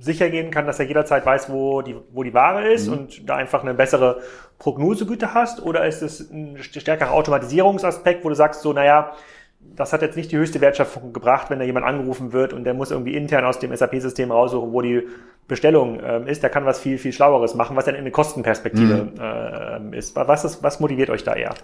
sicher gehen kann, dass er jederzeit weiß, wo die, wo die Ware ist mhm. und da einfach eine bessere Prognosegüte hast? Oder ist es ein stärkerer Automatisierungsaspekt, wo du sagst, so, naja, das hat jetzt nicht die höchste Wertschöpfung gebracht, wenn da jemand angerufen wird und der muss irgendwie intern aus dem SAP-System raussuchen, wo die Bestellung ähm, ist. Der kann was viel, viel Schlaueres machen, was dann in eine Kostenperspektive mhm. äh, ist. Was, ist. was motiviert euch da eher?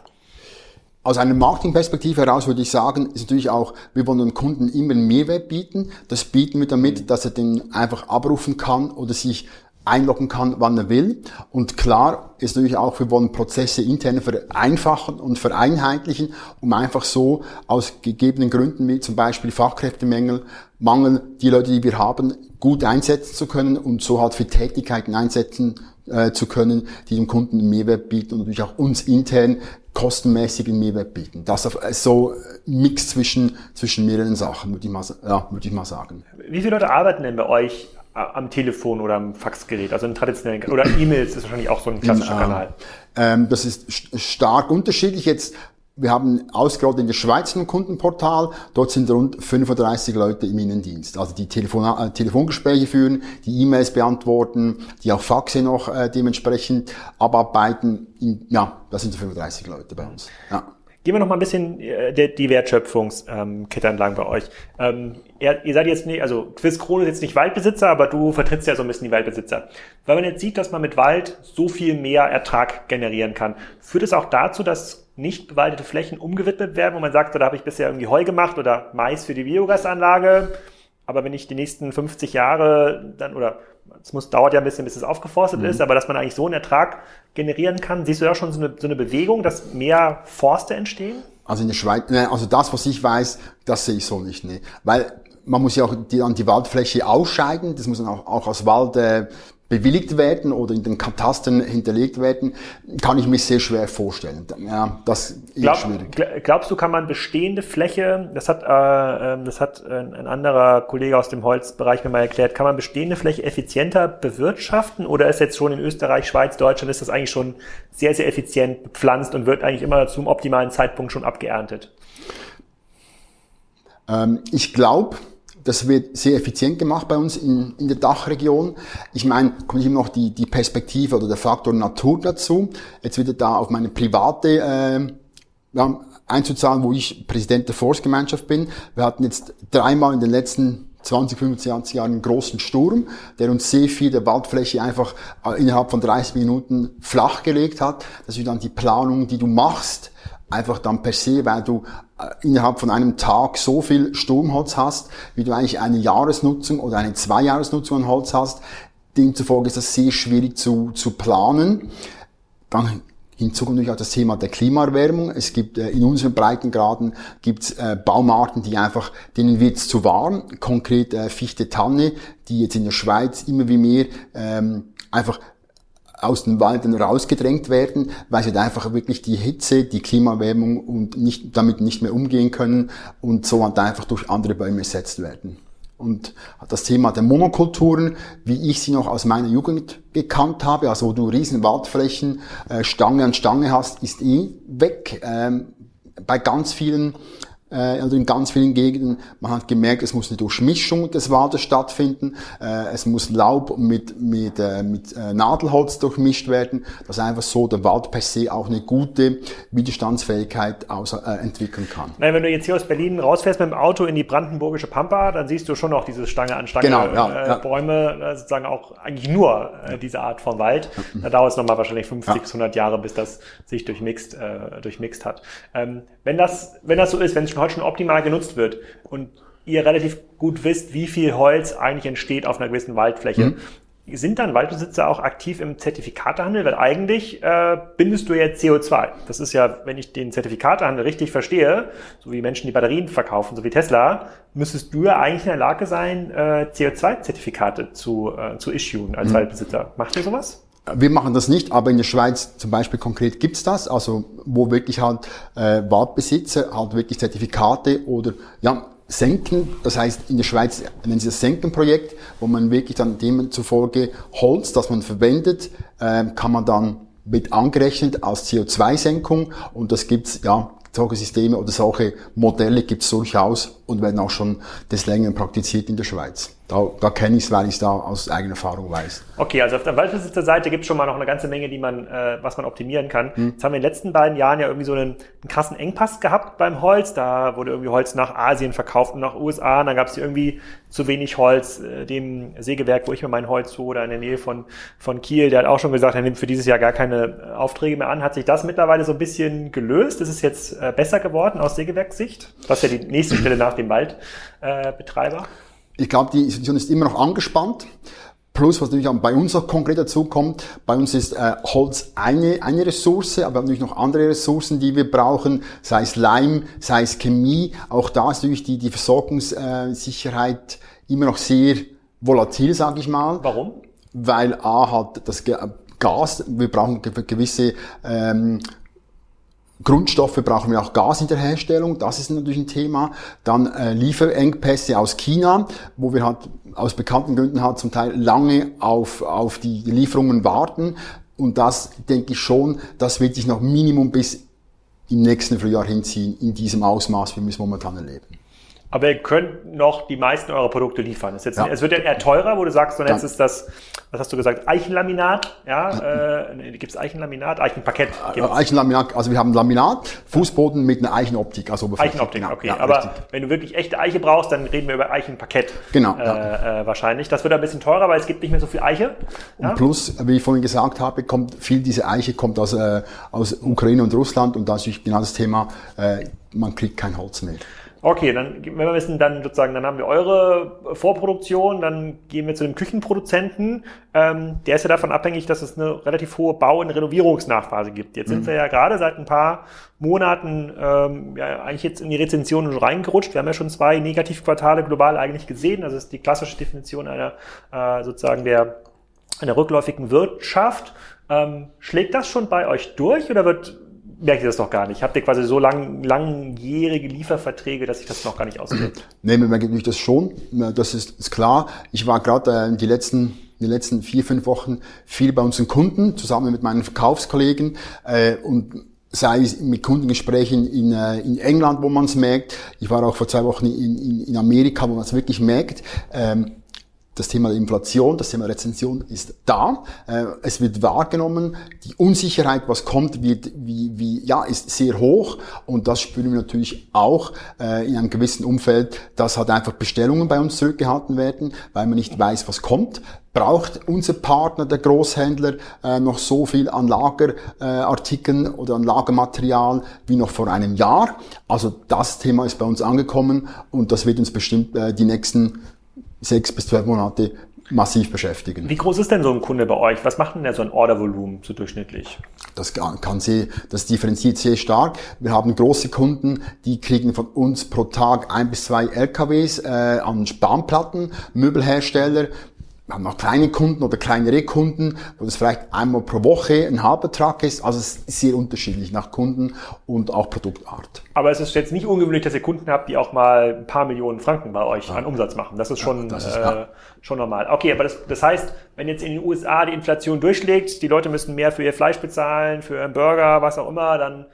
Aus einer Marketingperspektive heraus würde ich sagen, ist natürlich auch, wir wollen dem Kunden immer Mehrwert bieten. Das bieten wir damit, mhm. dass er den einfach abrufen kann oder sich einloggen kann, wann er will. Und klar ist natürlich auch, wir wollen Prozesse intern vereinfachen und vereinheitlichen, um einfach so aus gegebenen Gründen wie zum Beispiel Fachkräftemangel, Mangel, die Leute, die wir haben, gut einsetzen zu können und so halt für Tätigkeiten einsetzen äh, zu können, die dem Kunden einen Mehrwert bieten und natürlich auch uns intern kostenmäßigen Mehrwert bieten. Das auf äh, so Mix zwischen, zwischen mehreren Sachen, würde ich, mal, ja, würde ich mal sagen. Wie viele Leute arbeiten denn bei euch am Telefon oder am Faxgerät, also in traditionellen oder E-Mails ist wahrscheinlich auch so ein klassischer ähm, Kanal. Ähm, das ist stark unterschiedlich. Jetzt wir haben ausgerollt in der Schweiz ein Kundenportal. Dort sind rund 35 Leute im Innendienst. Also die Telefon äh, Telefongespräche führen, die E-Mails beantworten, die auch Faxe noch äh, dementsprechend abarbeiten. In, ja, das sind so 35 Leute bei uns. Ja. Gehen wir noch mal ein bisschen äh, die Wertschöpfungskette entlang bei euch. Ähm, ihr, ihr seid jetzt nicht, also Quiz Krone ist jetzt nicht Waldbesitzer, aber du vertrittst ja so ein bisschen die Waldbesitzer. Weil man jetzt sieht, dass man mit Wald so viel mehr Ertrag generieren kann, führt es auch dazu, dass nicht bewaldete Flächen umgewidmet werden, wo man sagt, da habe ich bisher irgendwie Heu gemacht oder Mais für die Biogasanlage, aber wenn ich die nächsten 50 Jahre dann oder es muss, dauert ja ein bisschen, bis es aufgeforstet mhm. ist, aber dass man eigentlich so einen Ertrag generieren kann, siehst du da schon so eine, so eine Bewegung, dass mehr Forste entstehen? Also in der Schweiz, also das, was ich weiß, das sehe ich so nicht, ne. Weil man muss ja auch die, an die Waldfläche ausscheiden, das muss dann auch, auch als Wald äh, bewilligt werden oder in den Katastern hinterlegt werden, kann ich mir sehr schwer vorstellen. Ja, das ist Glaub, schwierig. Glaubst du, kann man bestehende Fläche, das hat, äh, ähm, das hat ein anderer Kollege aus dem Holzbereich mir mal erklärt, kann man bestehende Fläche effizienter bewirtschaften oder ist jetzt schon in Österreich, Schweiz, Deutschland, ist das eigentlich schon sehr, sehr effizient bepflanzt und wird eigentlich immer zum optimalen Zeitpunkt schon abgeerntet? Ähm, ich glaube, das wird sehr effizient gemacht bei uns in, in der Dachregion. Ich meine, kommt immer noch die, die Perspektive oder der Faktor Natur dazu. Jetzt wieder da auf meine private äh, ja, einzuzahlen, wo ich Präsident der Forstgemeinschaft bin. Wir hatten jetzt dreimal in den letzten 20, 25 Jahren einen großen Sturm, der uns sehr viel der Waldfläche einfach äh, innerhalb von 30 Minuten flachgelegt hat. Das ist dann die Planung, die du machst, einfach dann per se, weil du äh, innerhalb von einem Tag so viel Sturmholz hast, wie du eigentlich eine Jahresnutzung oder eine Zweijahresnutzung an Holz hast. Demzufolge ist das sehr schwierig zu, zu planen. Dann Hinzu kommt natürlich auch das Thema der Klimaerwärmung. Es gibt äh, in unseren Breitengraden gibt's äh, Baumarten, die einfach, denen wird's zu warm. Konkret äh, Fichte Tanne, die jetzt in der Schweiz immer wie mehr ähm, einfach aus den Wäldern rausgedrängt werden, weil sie einfach wirklich die Hitze, die Klimaerwärmung und nicht, damit nicht mehr umgehen können und so halt einfach durch andere Bäume ersetzt werden. Und das Thema der Monokulturen, wie ich sie noch aus meiner Jugend gekannt habe, also wo du riesen Waldflächen, äh, Stange an Stange hast, ist eh weg. Ähm, bei ganz vielen also in ganz vielen Gegenden. Man hat gemerkt, es muss eine Durchmischung des Waldes stattfinden. Äh, es muss Laub mit, mit, äh, mit äh, Nadelholz durchmischt werden, dass einfach so der Wald per se auch eine gute Widerstandsfähigkeit aus, äh, entwickeln kann. Nein, wenn du jetzt hier aus Berlin rausfährst mit dem Auto in die brandenburgische Pampa, dann siehst du schon noch diese Stange an Stange genau, ja, äh, ja. Bäume, äh, sozusagen auch eigentlich nur äh, diese Art von Wald. Da dauert es nochmal wahrscheinlich 50 ja. bis 100 Jahre, bis das sich durchmixt, äh, durchmixt hat. Ähm, wenn das, wenn das so ist, wenn es schon heute schon optimal genutzt wird und ihr relativ gut wisst, wie viel Holz eigentlich entsteht auf einer gewissen Waldfläche, mhm. sind dann Waldbesitzer auch aktiv im Zertifikatehandel? Weil eigentlich äh, bindest du ja CO2. Das ist ja, wenn ich den Zertifikatehandel richtig verstehe, so wie Menschen die Batterien verkaufen, so wie Tesla, müsstest du ja eigentlich in der Lage sein, äh, CO2-Zertifikate zu, äh, zu issuen als mhm. Waldbesitzer. Macht ihr sowas? Wir machen das nicht, aber in der Schweiz zum Beispiel konkret gibt's das, also wo wirklich halt äh, Waldbesitzer halt wirklich Zertifikate oder ja, Senken, das heißt in der Schweiz nennen sie das Senkenprojekt, wo man wirklich dann demzufolge Holz, das man verwendet, äh, kann man dann mit angerechnet als CO2-Senkung und das gibt's ja solche Systeme oder solche Modelle gibt's durchaus und werden auch schon des Längeren praktiziert in der Schweiz. Da, da kenne ich es, weil ich es da aus eigener Erfahrung weiß. Okay, also auf der Waldbesitzerseite gibt es schon mal noch eine ganze Menge, die man, äh, was man optimieren kann. Hm. Jetzt haben wir in den letzten beiden Jahren ja irgendwie so einen, einen krassen Engpass gehabt beim Holz. Da wurde irgendwie Holz nach Asien verkauft und nach USA. Und dann gab es irgendwie zu wenig Holz. Äh, dem Sägewerk, wo ich mir mein Holz hole, da in der Nähe von, von Kiel, der hat auch schon gesagt, er nimmt für dieses Jahr gar keine Aufträge mehr an. Hat sich das mittlerweile so ein bisschen gelöst? Ist es jetzt äh, besser geworden aus Sägewerkssicht? Das ist ja die nächste Stelle nach dem Waldbetreiber. Äh, *clears throat* ich glaube, die Situation ist immer noch angespannt. Plus, was natürlich auch bei uns noch konkret dazu kommt, bei uns ist äh, Holz eine, eine Ressource, aber wir haben natürlich noch andere Ressourcen, die wir brauchen, sei es Leim, sei es Chemie. Auch da ist natürlich die, die Versorgungssicherheit immer noch sehr volatil, sage ich mal. Warum? Weil A hat das Gas, wir brauchen gewisse ähm, Grundstoffe brauchen wir auch Gas in der Herstellung, das ist natürlich ein Thema. Dann äh, Lieferengpässe aus China, wo wir halt aus bekannten Gründen halt zum Teil lange auf, auf die Lieferungen warten. Und das denke ich schon, das wird sich noch Minimum bis im nächsten Frühjahr hinziehen, in diesem Ausmaß, wie wir es momentan erleben. Aber ihr könnt noch die meisten eurer Produkte liefern. Es, jetzt, ja. es wird ja eher teurer, wo du sagst, so jetzt ist das, was hast du gesagt, Eichenlaminat, ja, äh, gibt es Eichenlaminat, Eichenparkett? Gibt's? Äh, Eichenlaminat, also wir haben Laminat, Fußboden mit einer Eichenoptik, also Eichenoptik, genau. okay. Ja, aber richtig. wenn du wirklich echte Eiche brauchst, dann reden wir über Eichenparkett. Genau. Äh, ja. äh, wahrscheinlich. Das wird ein bisschen teurer, weil es gibt nicht mehr so viel Eiche. Und plus, wie ich vorhin gesagt habe, kommt viel diese Eiche kommt aus, äh, aus Ukraine und Russland und da ist genau das Thema, äh, man kriegt kein Holz mehr. Okay, dann, wenn wir wissen, dann sozusagen, dann haben wir eure Vorproduktion, dann gehen wir zu dem Küchenproduzenten. Ähm, der ist ja davon abhängig, dass es eine relativ hohe Bau- und Renovierungsnachphase gibt. Jetzt mhm. sind wir ja gerade seit ein paar Monaten ähm, ja, eigentlich jetzt in die Rezensionen reingerutscht. Wir haben ja schon zwei Negativquartale global eigentlich gesehen. Das ist die klassische Definition einer äh, sozusagen der einer rückläufigen Wirtschaft. Ähm, schlägt das schon bei euch durch oder wird merkt ihr das noch gar nicht? Habt ihr quasi so lang, langjährige Lieferverträge, dass sich das noch gar nicht auswirkt? *clears throat* Nee, mir merkt natürlich das schon. Das ist, ist klar. Ich war gerade äh, die letzten in den letzten vier, fünf Wochen viel bei unseren Kunden, zusammen mit meinen Verkaufskollegen äh, und sei es mit Kundengesprächen in, äh, in England, wo man es merkt. Ich war auch vor zwei Wochen in, in, in Amerika, wo man es wirklich merkt. Ähm, das Thema Inflation, das Thema Rezension ist da. Äh, es wird wahrgenommen. Die Unsicherheit, was kommt, wird, wie, wie, ja, ist sehr hoch. Und das spüren wir natürlich auch äh, in einem gewissen Umfeld, dass halt einfach Bestellungen bei uns zurückgehalten werden, weil man nicht weiß, was kommt. Braucht unser Partner, der Großhändler, äh, noch so viel an Lagerartikeln oder an Lagermaterial wie noch vor einem Jahr? Also das Thema ist bei uns angekommen und das wird uns bestimmt die nächsten sechs bis zwölf Monate massiv beschäftigen. Wie groß ist denn so ein Kunde bei euch? Was macht denn der so ein Ordervolumen so durchschnittlich? Das kann sehr, das differenziert sehr stark. Wir haben große Kunden, die kriegen von uns pro Tag ein bis zwei LKWs äh, an Spanplatten, Möbelhersteller, wir haben noch kleine Kunden oder kleinere Kunden, wo das vielleicht einmal pro Woche ein halber Truck ist. Also es ist sehr unterschiedlich nach Kunden und auch Produktart. Aber es ist jetzt nicht ungewöhnlich, dass ihr Kunden habt, die auch mal ein paar Millionen Franken bei euch ja. an Umsatz machen. Das ist schon, ja, das ist, äh, schon normal. Okay, aber das, das heißt, wenn jetzt in den USA die Inflation durchschlägt, die Leute müssen mehr für ihr Fleisch bezahlen, für ihren Burger, was auch immer, dann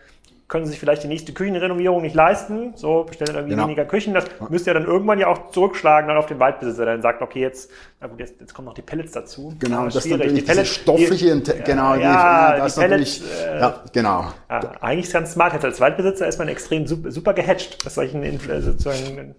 können sie sich vielleicht die nächste Küchenrenovierung nicht leisten, so bestellen irgendwie genau. weniger Küchen. Das müsste ja dann irgendwann ja auch zurückschlagen dann auf den Waldbesitzer, der dann sagt, okay, jetzt, na gut, jetzt, jetzt kommen noch die Pellets dazu. Genau, das, das ist natürlich die Pellets, stoffliche, die, genau, ja, die, das die Pellets, äh, ja, genau. Ja, eigentlich ist ganz smart. Als Waldbesitzer ist man extrem super, super gehatcht, dass solchen sozusagen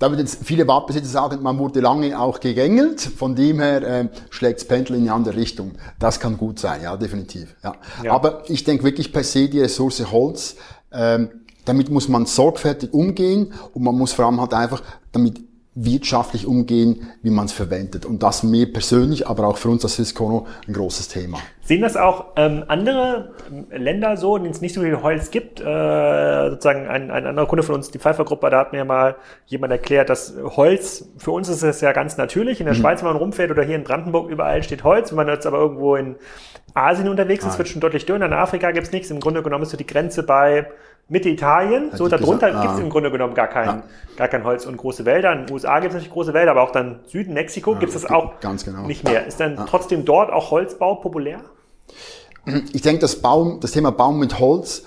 da wird jetzt viele Waldbesitzer sagen, man wurde lange auch gegängelt, von dem her äh, schlägt das Pendel in eine andere Richtung. Das kann gut sein, ja, definitiv. Ja. ja. Aber ich denke wirklich per se die Ressource Holz, ähm, damit muss man sorgfältig umgehen und man muss vor allem halt einfach damit wirtschaftlich umgehen, wie man es verwendet. Und das mir persönlich, aber auch für uns als Ciscono ein großes Thema. Sehen das auch ähm, andere Länder so, in denen es nicht so viel Holz gibt? Äh, sozusagen ein, ein anderer Kunde von uns, die Pfeiffer-Gruppe, da hat mir mal jemand erklärt, dass Holz, für uns ist es ja ganz natürlich. In der mhm. Schweiz, wenn man rumfährt oder hier in Brandenburg, überall steht Holz. Wenn man jetzt aber irgendwo in Asien unterwegs ist, ah. wird schon deutlich dünner. In Afrika gibt es nichts. Im Grunde genommen ist so die Grenze bei Mitte Italien. So darunter gesagt, gibt es ah. im Grunde genommen gar kein, ja. gar kein Holz und große Wälder. In den USA gibt es natürlich große Wälder, aber auch dann Süden Mexiko ja, gibt es das auch genau. nicht mehr. Ist dann ja. trotzdem dort auch Holzbau populär? Ich denke, das, Baum, das Thema Baum mit Holz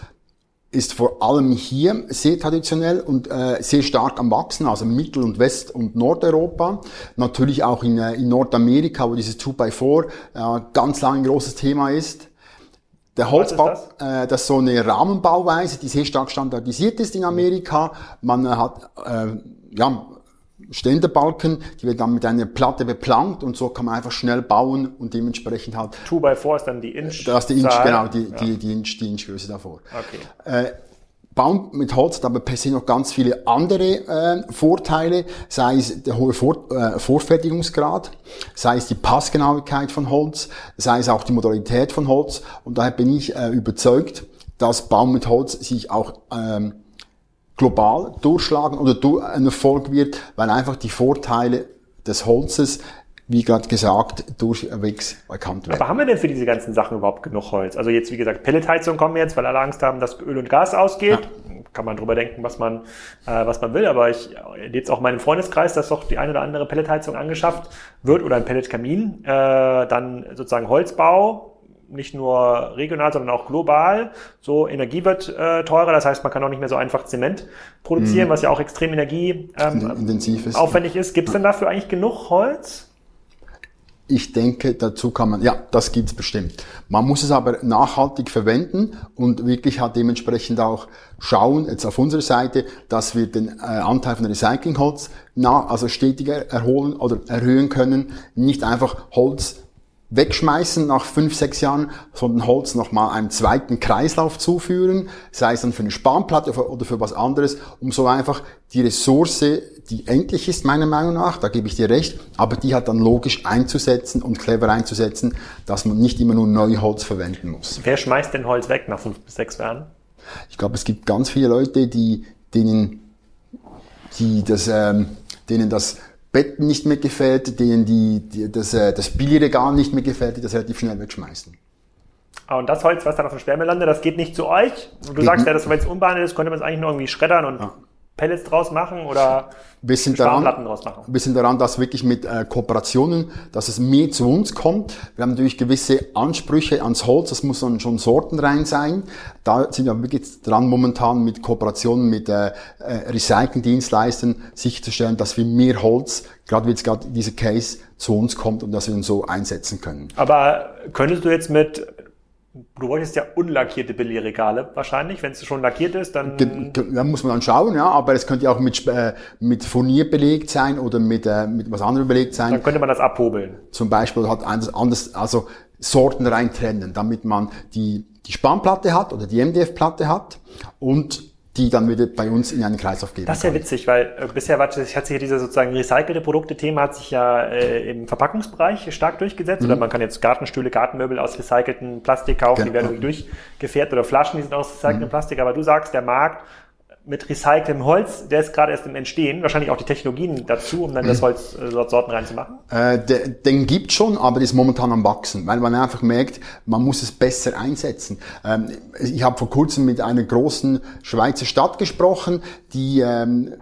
ist vor allem hier sehr traditionell und äh, sehr stark am Wachsen, also Mittel- und West- und Nordeuropa. Natürlich auch in, äh, in Nordamerika, wo dieses 2x4 äh, ganz lange ein großes Thema ist. Der Holzbau, das? Äh, das ist so eine Rahmenbauweise, die sehr stark standardisiert ist in Amerika. Man äh, hat äh, ja, Ständerbalken, die werden dann mit einer Platte beplankt und so kann man einfach schnell bauen und dementsprechend halt. 2x4 ist dann die Inch. Das ist die Inch, genau, die, ja. die, die Inch, die Inchgröße davor. Okay. Äh, Bauen mit Holz hat aber per se noch ganz viele andere äh, Vorteile, sei es der hohe Vor äh, Vorfertigungsgrad, sei es die Passgenauigkeit von Holz, sei es auch die Modalität von Holz. Und daher bin ich äh, überzeugt, dass Bauen mit Holz sich auch ähm, global durchschlagen oder ein Erfolg wird, weil einfach die Vorteile des Holzes wie gerade gesagt, durchwegs erkannt werden. Aber haben wir denn für diese ganzen Sachen überhaupt genug Holz? Also jetzt, wie gesagt, Pelletheizung kommen jetzt, weil alle Angst haben, dass Öl und Gas ausgeht. Ja. Kann man drüber denken, was man, äh, was man will. Aber ich jetzt auch meinem Freundeskreis, dass doch die eine oder andere Pelletheizung angeschafft wird oder ein Pelletkamin. Äh, dann sozusagen Holzbau, nicht nur regional, sondern auch global. So Energie wird äh, teurer, das heißt, man kann auch nicht mehr so einfach Zement produzieren, mhm. was ja auch extrem energieintensiv ähm, ist. Aufwendig ist. Gibt es denn dafür eigentlich genug Holz? Ich denke, dazu kann man, ja, das gibt's bestimmt. Man muss es aber nachhaltig verwenden und wirklich halt dementsprechend auch schauen, jetzt auf unserer Seite, dass wir den äh, Anteil von Recyclingholz nach, also stetiger erholen oder erhöhen können. Nicht einfach Holz wegschmeißen nach fünf, sechs Jahren, sondern Holz nochmal einem zweiten Kreislauf zuführen, sei es dann für eine Spanplatte oder für was anderes, um so einfach die Ressource, die endlich ist meiner Meinung nach, da gebe ich dir recht, aber die hat dann logisch einzusetzen und clever einzusetzen, dass man nicht immer nur Neuholz verwenden muss. Wer schmeißt denn Holz weg nach fünf bis sechs Jahren? Ich glaube, es gibt ganz viele Leute, die, denen, die das, ähm, denen das Bett nicht mehr gefällt, denen die, die, das, äh, das Billigregal nicht mehr gefällt, die das relativ schnell wegschmeißen. Ah, und das Holz, was dann auf dem Sperrmüll landet, das geht nicht zu euch. Du geht sagst ja, dass wenn es unbehandelt ist, könnte man es eigentlich nur irgendwie schreddern und ja. Pellets draus machen oder *laughs* wir sind daran, draus machen? Wir sind daran, dass wirklich mit äh, Kooperationen, dass es mehr zu uns kommt. Wir haben natürlich gewisse Ansprüche ans Holz, das muss dann schon Sorten rein sein. Da sind wir wirklich dran, momentan mit Kooperationen mit äh, äh, Recycling-Dienstleistern sicherzustellen, dass wir mehr Holz, gerade wie jetzt gerade dieser Case, zu uns kommt und dass wir ihn so einsetzen können. Aber könntest du jetzt mit Du bräuchtest ja unlackierte Billigregale wahrscheinlich. Wenn es schon lackiert ist, dann... Da muss man dann schauen, ja. Aber es könnte ja auch mit, äh, mit Furnier belegt sein oder mit, äh, mit was anderem belegt sein. Dann könnte man das abhobeln. Zum Beispiel hat anders, anders also Sorten reintrennen, damit man die, die Spannplatte hat oder die MDF-Platte hat und die dann wieder bei uns in einen Kreislauf geben. Das ist ja witzig, weil äh, bisher hat sich ja diese sozusagen recycelte Produkte-Thema hat sich ja äh, im Verpackungsbereich stark durchgesetzt. Mhm. Oder man kann jetzt Gartenstühle, Gartenmöbel aus recyceltem Plastik kaufen, genau. die werden durchgefährt oder Flaschen, die sind aus recyceltem mhm. Plastik. Aber du sagst, der Markt mit recyceltem Holz, der ist gerade erst im Entstehen, wahrscheinlich auch die Technologien dazu, um dann das mhm. Holz äh, Sorten reinzumachen? Äh, den, den gibt schon, aber ist momentan am wachsen, weil man einfach merkt, man muss es besser einsetzen. Ähm, ich habe vor kurzem mit einer großen Schweizer Stadt gesprochen, die ähm,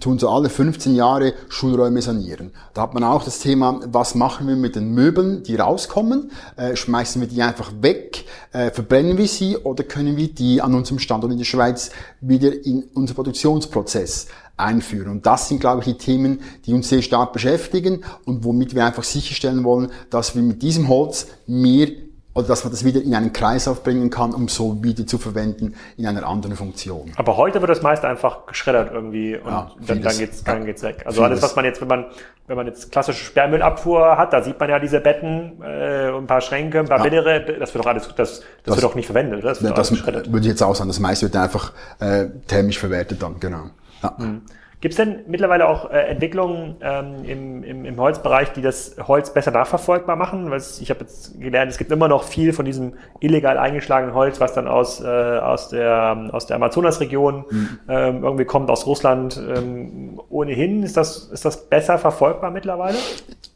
tun so alle 15 Jahre Schulräume sanieren. Da hat man auch das Thema, was machen wir mit den Möbeln, die rauskommen? Äh, schmeißen wir die einfach weg? Äh, verbrennen wir sie oder können wir die an unserem Standort in der Schweiz wieder in unser Produktionsprozess einführen? Und das sind, glaube ich, die Themen, die uns sehr stark beschäftigen und womit wir einfach sicherstellen wollen, dass wir mit diesem Holz mehr oder dass man das wieder in einen Kreislauf bringen kann, um so wieder zu verwenden in einer anderen Funktion. Aber heute wird das meist einfach geschreddert irgendwie und ja, dann, dann, geht's, dann geht's weg. Also vieles. alles, was man jetzt, wenn man, wenn man jetzt klassische Sperrmüllabfuhr hat, da sieht man ja diese Betten, äh, ein paar Schränke, ein paar ja. Bittere, das wird doch alles, das, das, das wird doch nicht verwendet, oder? Das, wird das würde ich jetzt auch sagen, das meiste wird einfach äh, thermisch verwertet dann, genau. Ja. Mhm. Gibt es denn mittlerweile auch äh, Entwicklungen ähm, im, im, im Holzbereich, die das Holz besser nachverfolgbar machen? Weil ich habe jetzt gelernt, es gibt immer noch viel von diesem illegal eingeschlagenen Holz, was dann aus, äh, aus der, aus der Amazonasregion mhm. ähm, irgendwie kommt, aus Russland. Ähm, ohnehin ist das, ist das besser verfolgbar mittlerweile?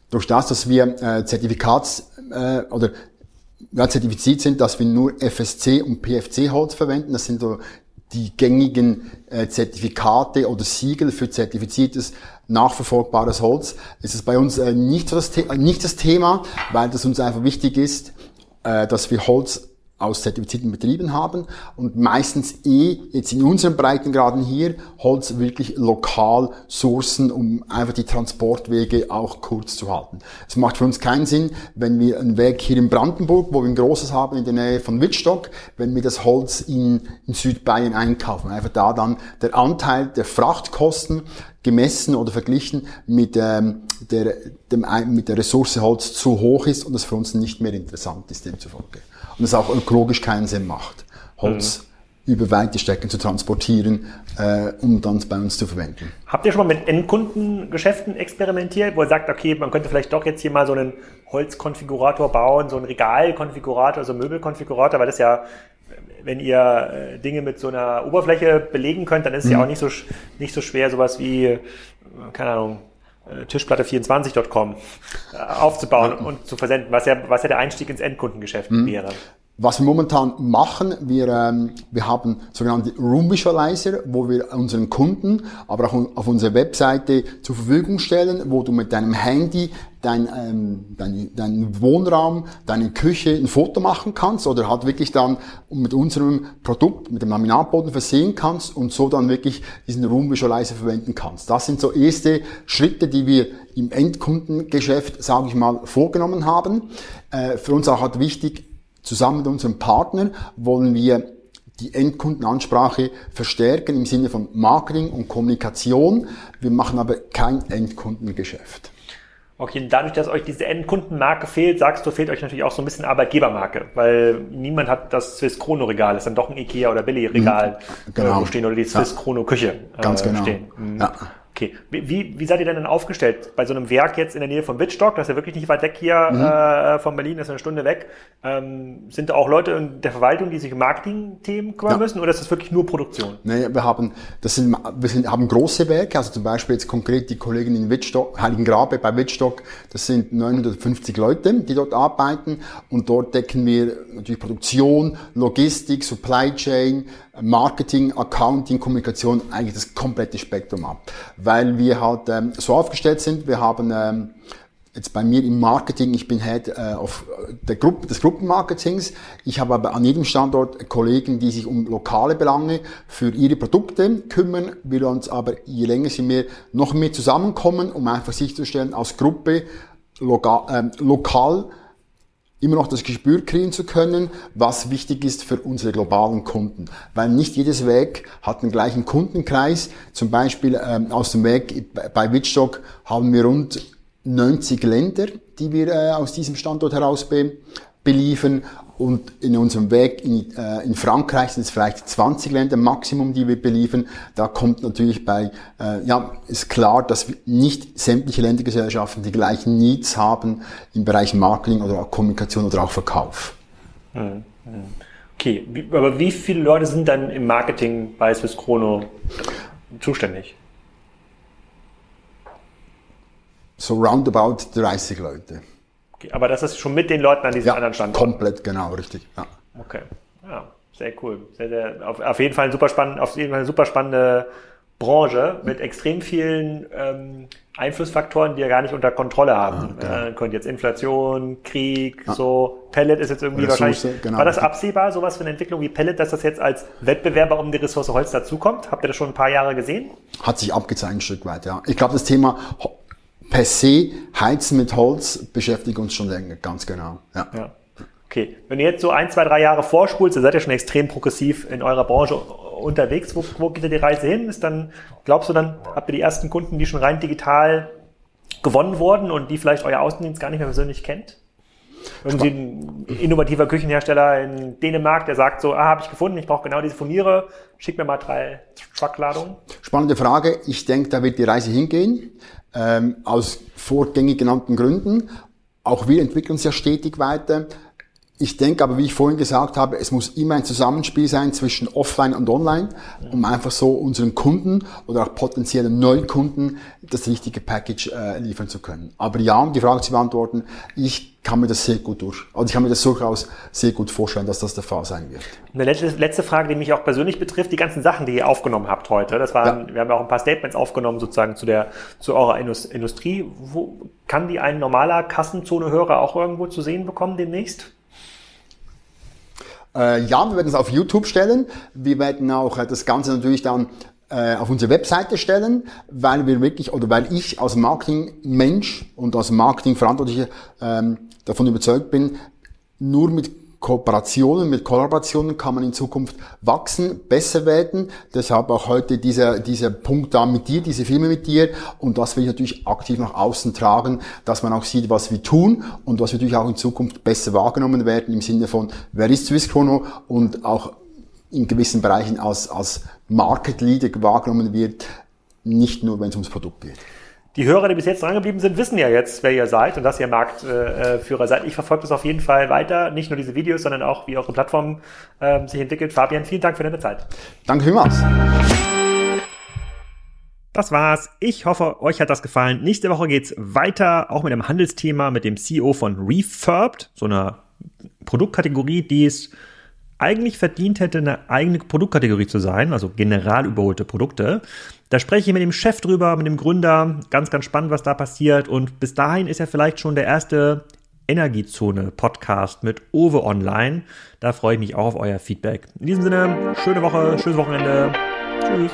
Durch das, dass wir äh, Zertifikats äh, oder ja, zertifiziert sind, dass wir nur FSC und PFC Holz verwenden. Das sind so die gängigen äh, Zertifikate oder Siegel für zertifiziertes nachverfolgbares Holz. Es ist bei uns äh, nicht, das nicht das Thema, weil das uns einfach wichtig ist, äh, dass wir Holz aus zertifizierten Betrieben haben und meistens eh jetzt in unseren Breitengraden hier Holz wirklich lokal sourcen, um einfach die Transportwege auch kurz zu halten. Es macht für uns keinen Sinn, wenn wir einen Weg hier in Brandenburg, wo wir ein großes haben in der Nähe von Wittstock, wenn wir das Holz in, in Südbayern einkaufen. Einfach da dann der Anteil der Frachtkosten gemessen oder verglichen mit, ähm, der, dem, mit der Ressource Holz zu hoch ist und das für uns nicht mehr interessant ist demzufolge und es auch ökologisch keinen Sinn macht, Holz mhm. über weite Strecken zu transportieren, äh, um dann bei uns zu verwenden. Habt ihr schon mal mit Endkundengeschäften experimentiert, wo ihr sagt, okay, man könnte vielleicht doch jetzt hier mal so einen Holzkonfigurator bauen, so einen Regalkonfigurator, so einen Möbelkonfigurator, weil das ja wenn ihr äh, Dinge mit so einer Oberfläche belegen könnt, dann ist es mhm. ja auch nicht so, nicht so schwer, sowas wie, äh, keine Ahnung, Tischplatte24.com äh, aufzubauen und zu versenden, was ja, was ja der Einstieg ins Endkundengeschäft mhm. wäre. Was wir momentan machen, wir, ähm, wir haben sogenannte Room Visualizer, wo wir unseren Kunden, aber auch auf unserer Webseite zur Verfügung stellen, wo du mit deinem Handy dein, ähm, dein, dein Wohnraum, deine Küche ein Foto machen kannst oder halt wirklich dann mit unserem Produkt, mit dem Laminatboden versehen kannst und so dann wirklich diesen Room Visualizer verwenden kannst. Das sind so erste Schritte, die wir im Endkundengeschäft, sage ich mal, vorgenommen haben. Äh, für uns auch halt wichtig, Zusammen mit unserem Partner wollen wir die Endkundenansprache verstärken im Sinne von Marketing und Kommunikation. Wir machen aber kein Endkundengeschäft. Okay, und dadurch, dass euch diese Endkundenmarke fehlt, sagst du, fehlt euch natürlich auch so ein bisschen Arbeitgebermarke, weil niemand hat das Swiss Chrono Regal, das ist dann doch ein Ikea oder Billy Regal mhm, genau. stehen oder die Swiss Chrono Küche Ganz äh, genau. stehen. Mhm. Ja. Okay, wie, wie seid ihr denn dann aufgestellt? Bei so einem Werk jetzt in der Nähe von Wittstock, das ist ja wirklich nicht weit weg hier mhm. äh, von Berlin, das ist eine Stunde weg. Ähm, sind da auch Leute in der Verwaltung, die sich um Marketing-Themen kümmern ja. müssen oder ist das wirklich nur Produktion? Nee, wir haben, das sind, wir sind, haben große Werke, also zum Beispiel jetzt konkret die Kollegen in Wittstock, Heiligengrabe bei Wittstock, das sind 950 Leute, die dort arbeiten und dort decken wir natürlich Produktion, Logistik, Supply Chain, Marketing, Accounting, Kommunikation, eigentlich das komplette Spektrum ab. Weil wir halt ähm, so aufgestellt sind, wir haben ähm, jetzt bei mir im Marketing, ich bin Head äh, auf der Gruppe, des Gruppenmarketings. Ich habe aber an jedem Standort Kollegen, die sich um lokale Belange für ihre Produkte kümmern. Wir uns aber, je länger sie mehr, noch mehr zusammenkommen, um einfach sicherzustellen, als Gruppe lokal, äh, lokal immer noch das Gespür kriegen zu können, was wichtig ist für unsere globalen Kunden. Weil nicht jedes Weg hat den gleichen Kundenkreis. Zum Beispiel ähm, aus dem Weg bei Wittstock haben wir rund 90 Länder, die wir äh, aus diesem Standort heraus be beliefern und in unserem Weg in, äh, in Frankreich sind es vielleicht 20 Länder Maximum, die wir beliefern. Da kommt natürlich bei, äh, ja, ist klar, dass nicht sämtliche Ländergesellschaften die gleichen Needs haben im Bereich Marketing oder auch Kommunikation oder auch Verkauf. Hm, hm. Okay, aber wie viele Leute sind dann im Marketing bei Swiss Chrono zuständig? So roundabout 30 Leute. Okay, aber das ist schon mit den Leuten an diesem ja, anderen Standort. Komplett, genau, richtig. Ja. Okay. Ja, sehr cool. Sehr, sehr, auf, auf jeden Fall ein super spannend, auf jeden Fall eine super spannende Branche mit extrem vielen ähm, Einflussfaktoren, die ihr gar nicht unter Kontrolle haben. Ja, genau. äh, könnt jetzt Inflation, Krieg, ja. so Pellet ist jetzt irgendwie Ressource, wahrscheinlich. Genau. War das absehbar, sowas für eine Entwicklung wie Pellet, dass das jetzt als Wettbewerber um die Ressource Holz dazukommt? Habt ihr das schon ein paar Jahre gesehen? Hat sich abgezeichnet ein Stück weit, ja. Ich glaube, das Thema per se Heizen mit Holz beschäftigt uns schon länger, ganz genau. Ja. ja. Okay, wenn ihr jetzt so ein, zwei, drei Jahre vorspult, dann seid ihr schon extrem progressiv in eurer Branche unterwegs. Wo, wo geht ihr die Reise hin? Ist dann, glaubst du dann, habt ihr die ersten Kunden, die schon rein digital gewonnen wurden und die vielleicht euer Außendienst gar nicht mehr persönlich kennt? Irgendwie ein innovativer Küchenhersteller in Dänemark, der sagt so, ah, habe ich gefunden, ich brauche genau diese Furniere, schick mir mal drei Truckladungen. Spannende Frage. Ich denke, da wird die Reise hingehen ähm, aus vorgängig genannten Gründen. Auch wir entwickeln uns ja stetig weiter. Ich denke aber, wie ich vorhin gesagt habe, es muss immer ein Zusammenspiel sein zwischen Offline und Online, um einfach so unseren Kunden oder auch potenziellen Neukunden das richtige Package äh, liefern zu können. Aber ja, um die Frage zu beantworten, ich kann mir das sehr gut durch, also ich kann mir das durchaus sehr gut vorstellen, dass das der Fall sein wird. Eine letzte, letzte Frage, die mich auch persönlich betrifft, die ganzen Sachen, die ihr aufgenommen habt heute, das waren, ja. wir haben auch ein paar Statements aufgenommen sozusagen zu der, zu eurer Industrie. Wo, kann die ein normaler Kassenzone-Hörer auch irgendwo zu sehen bekommen demnächst? Äh, ja, wir werden es auf YouTube stellen. Wir werden auch äh, das Ganze natürlich dann äh, auf unsere Webseite stellen, weil wir wirklich, oder weil ich als Marketingmensch und als Marketingverantwortlicher ähm, davon überzeugt bin, nur mit Kooperationen, mit Kollaborationen kann man in Zukunft wachsen, besser werden. Deshalb auch heute dieser, dieser Punkt da mit dir, diese Filme mit dir. Und das will ich natürlich aktiv nach außen tragen, dass man auch sieht, was wir tun und was wir natürlich auch in Zukunft besser wahrgenommen werden im Sinne von, wer ist Swiss Chrono und auch in gewissen Bereichen als, als Market Leader wahrgenommen wird, nicht nur, wenn es ums Produkt geht. Die Hörer, die bis jetzt drangeblieben sind, wissen ja jetzt, wer ihr seid und dass ihr Marktführer seid. Ich verfolge das auf jeden Fall weiter. Nicht nur diese Videos, sondern auch, wie eure Plattform äh, sich entwickelt. Fabian, vielen Dank für deine Zeit. Danke vielmals. Das war's. Ich hoffe, euch hat das gefallen. Nächste Woche geht's weiter, auch mit einem Handelsthema, mit dem CEO von Refurbed, so einer Produktkategorie, die es eigentlich verdient hätte, eine eigene Produktkategorie zu sein, also general überholte Produkte. Da spreche ich mit dem Chef drüber, mit dem Gründer. Ganz, ganz spannend, was da passiert. Und bis dahin ist ja vielleicht schon der erste Energiezone-Podcast mit Owe online. Da freue ich mich auch auf euer Feedback. In diesem Sinne, schöne Woche, schönes Wochenende. Tschüss.